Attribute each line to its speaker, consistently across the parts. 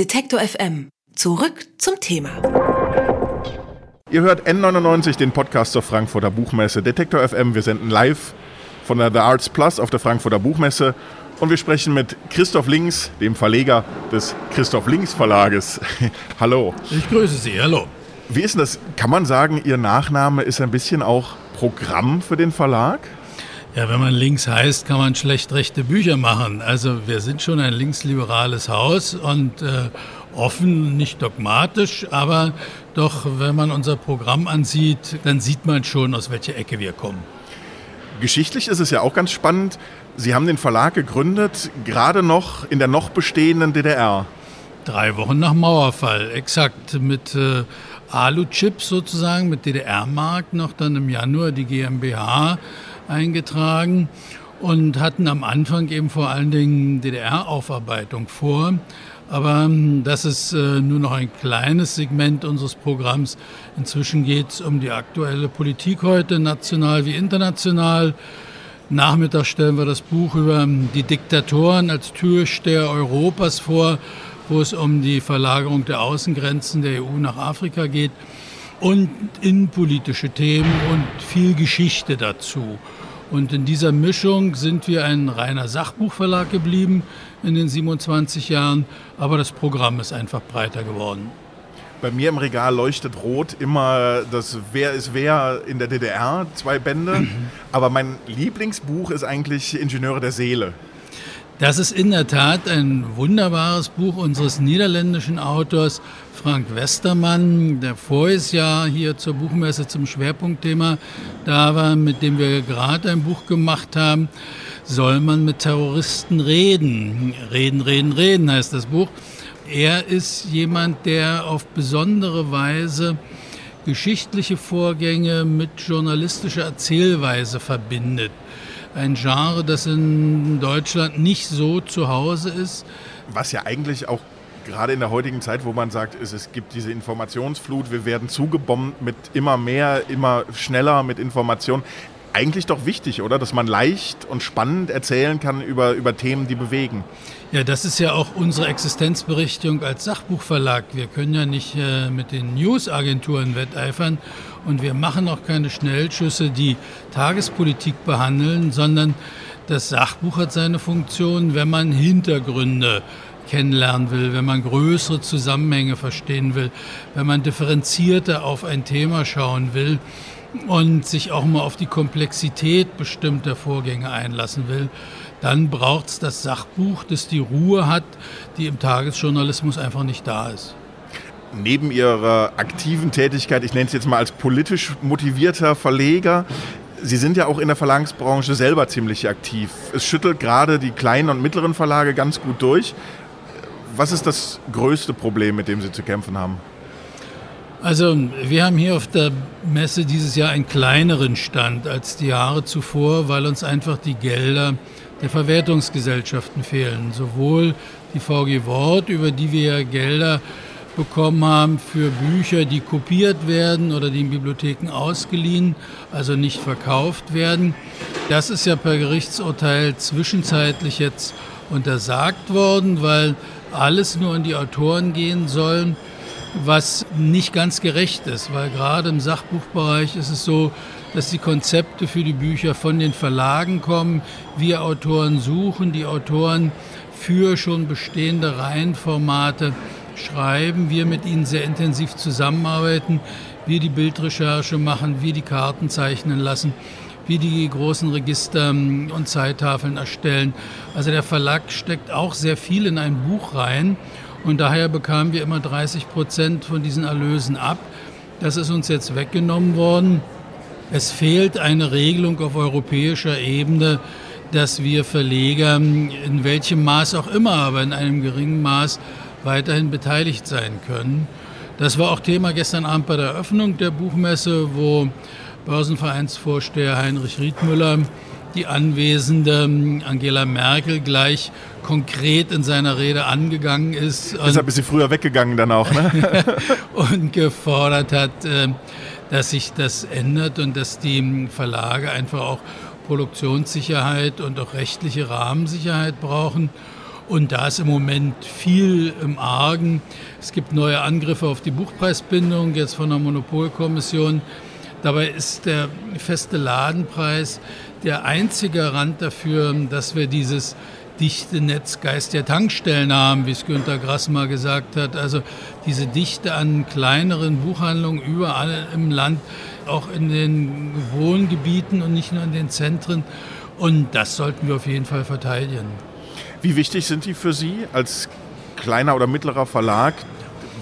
Speaker 1: Detektor FM. Zurück zum Thema.
Speaker 2: Ihr hört N99, den Podcast zur Frankfurter Buchmesse. Detektor FM, wir senden live von der The Arts Plus auf der Frankfurter Buchmesse. Und wir sprechen mit Christoph Links, dem Verleger des Christoph Links Verlages. hallo.
Speaker 3: Ich grüße Sie, hallo.
Speaker 2: Wie ist denn das? Kann man sagen, Ihr Nachname ist ein bisschen auch Programm für den Verlag?
Speaker 3: Ja, wenn man links heißt, kann man schlecht rechte Bücher machen. Also wir sind schon ein linksliberales Haus und äh, offen, nicht dogmatisch, aber doch, wenn man unser Programm ansieht, dann sieht man schon, aus welcher Ecke wir kommen.
Speaker 2: Geschichtlich ist es ja auch ganz spannend. Sie haben den Verlag gegründet, gerade noch in der noch bestehenden DDR.
Speaker 3: Drei Wochen nach Mauerfall, exakt mit äh, Alu-Chips sozusagen, mit DDR-Mark noch dann im Januar die GmbH eingetragen und hatten am Anfang eben vor allen Dingen DDR-Aufarbeitung vor. Aber ähm, das ist äh, nur noch ein kleines Segment unseres Programms. Inzwischen geht es um die aktuelle Politik heute, national wie international. Nachmittag stellen wir das Buch über ähm, die Diktatoren als Türsteher Europas vor, wo es um die Verlagerung der Außengrenzen der EU nach Afrika geht und innenpolitische Themen und viel Geschichte dazu. Und in dieser Mischung sind wir ein reiner Sachbuchverlag geblieben in den 27 Jahren, aber das Programm ist einfach breiter geworden.
Speaker 2: Bei mir im Regal leuchtet rot immer das Wer ist wer in der DDR, zwei Bände. Aber mein Lieblingsbuch ist eigentlich Ingenieure der Seele.
Speaker 3: Das ist in der Tat ein wunderbares Buch unseres niederländischen Autors Frank Westermann, der voriges Jahr hier zur Buchmesse zum Schwerpunktthema da war, mit dem wir gerade ein Buch gemacht haben. Soll man mit Terroristen reden? Reden, reden, reden heißt das Buch. Er ist jemand, der auf besondere Weise geschichtliche Vorgänge mit journalistischer Erzählweise verbindet ein Genre, das in Deutschland nicht so zu Hause ist.
Speaker 2: Was ja eigentlich auch gerade in der heutigen Zeit, wo man sagt, es, es gibt diese Informationsflut, wir werden zugebombt mit immer mehr, immer schneller mit Informationen. Eigentlich doch wichtig, oder? Dass man leicht und spannend erzählen kann über, über Themen, die bewegen.
Speaker 3: Ja, das ist ja auch unsere Existenzberichtigung als Sachbuchverlag. Wir können ja nicht äh, mit den Newsagenturen wetteifern und wir machen auch keine Schnellschüsse, die Tagespolitik behandeln, sondern das Sachbuch hat seine Funktion, wenn man Hintergründe kennenlernen will, wenn man größere Zusammenhänge verstehen will, wenn man differenzierter auf ein Thema schauen will und sich auch mal auf die Komplexität bestimmter Vorgänge einlassen will dann braucht es das Sachbuch, das die Ruhe hat, die im Tagesjournalismus einfach nicht da ist.
Speaker 2: Neben Ihrer aktiven Tätigkeit, ich nenne es jetzt mal als politisch motivierter Verleger, Sie sind ja auch in der Verlagsbranche selber ziemlich aktiv. Es schüttelt gerade die kleinen und mittleren Verlage ganz gut durch. Was ist das größte Problem, mit dem Sie zu kämpfen haben?
Speaker 3: Also wir haben hier auf der Messe dieses Jahr einen kleineren Stand als die Jahre zuvor, weil uns einfach die Gelder der Verwertungsgesellschaften fehlen. Sowohl die VG Wort, über die wir Gelder bekommen haben für Bücher, die kopiert werden oder die in Bibliotheken ausgeliehen, also nicht verkauft werden. Das ist ja per Gerichtsurteil zwischenzeitlich jetzt untersagt worden, weil alles nur an die Autoren gehen soll, was nicht ganz gerecht ist, weil gerade im Sachbuchbereich ist es so, dass die Konzepte für die Bücher von den Verlagen kommen. Wir Autoren suchen die Autoren für schon bestehende Reihenformate schreiben, wir mit ihnen sehr intensiv zusammenarbeiten, wir die Bildrecherche machen, wir die Karten zeichnen lassen, wir die großen Register ähm, und Zeittafeln erstellen. Also der Verlag steckt auch sehr viel in ein Buch rein und daher bekamen wir immer 30 Prozent von diesen Erlösen ab. Das ist uns jetzt weggenommen worden. Es fehlt eine Regelung auf europäischer Ebene, dass wir Verleger in welchem Maß auch immer, aber in einem geringen Maß weiterhin beteiligt sein können. Das war auch Thema gestern Abend bei der Eröffnung der Buchmesse, wo Börsenvereinsvorsteher Heinrich Riedmüller die anwesende Angela Merkel gleich konkret in seiner Rede angegangen ist.
Speaker 2: Deshalb ist sie früher weggegangen dann auch, ne?
Speaker 3: und gefordert hat, äh, dass sich das ändert und dass die Verlage einfach auch Produktionssicherheit und auch rechtliche Rahmensicherheit brauchen. Und da ist im Moment viel im Argen. Es gibt neue Angriffe auf die Buchpreisbindung jetzt von der Monopolkommission. Dabei ist der feste Ladenpreis der einzige Garant dafür, dass wir dieses dichte Netzgeist der Tankstellen haben, wie es Günter Grass mal gesagt hat. Also diese Dichte an kleineren Buchhandlungen überall im Land, auch in den Wohngebieten und nicht nur in den Zentren. Und das sollten wir auf jeden Fall verteidigen.
Speaker 2: Wie wichtig sind die für Sie als kleiner oder mittlerer Verlag?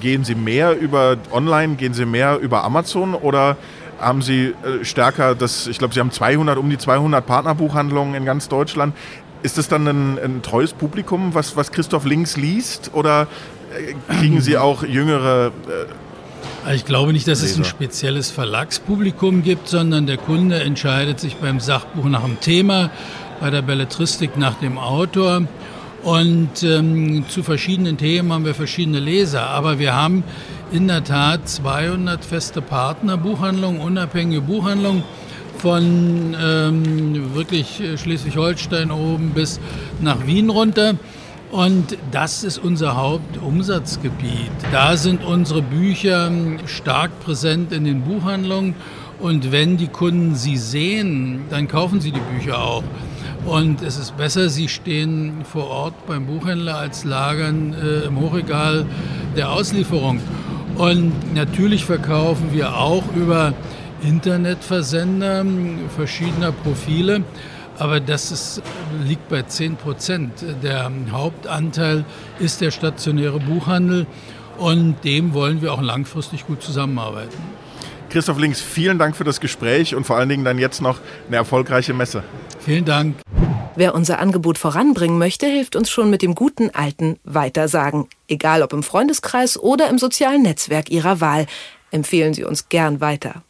Speaker 2: Gehen Sie mehr über Online, gehen Sie mehr über Amazon oder haben Sie äh, stärker das, ich glaube, Sie haben 200, um die 200 Partnerbuchhandlungen in ganz Deutschland. Ist das dann ein, ein treues Publikum, was, was Christoph Links liest oder äh, kriegen Sie auch jüngere
Speaker 3: äh, ich glaube nicht, dass Leser. es ein spezielles Verlagspublikum gibt, sondern der Kunde entscheidet sich beim Sachbuch nach dem Thema, bei der Belletristik nach dem Autor. Und ähm, zu verschiedenen Themen haben wir verschiedene Leser. Aber wir haben in der Tat 200 feste Partner, Buchhandlungen, unabhängige Buchhandlungen von ähm, wirklich Schleswig-Holstein oben bis nach Wien runter. Und das ist unser Hauptumsatzgebiet. Da sind unsere Bücher stark präsent in den Buchhandlungen. Und wenn die Kunden sie sehen, dann kaufen sie die Bücher auch. Und es ist besser, sie stehen vor Ort beim Buchhändler als lagern äh, im Hochregal der Auslieferung. Und natürlich verkaufen wir auch über Internetversender verschiedener Profile. Aber das ist, liegt bei 10 Prozent. Der Hauptanteil ist der stationäre Buchhandel und dem wollen wir auch langfristig gut zusammenarbeiten.
Speaker 2: Christoph Links, vielen Dank für das Gespräch und vor allen Dingen dann jetzt noch eine erfolgreiche Messe.
Speaker 3: Vielen Dank.
Speaker 1: Wer unser Angebot voranbringen möchte, hilft uns schon mit dem guten alten Weitersagen. Egal ob im Freundeskreis oder im sozialen Netzwerk Ihrer Wahl. Empfehlen Sie uns gern weiter.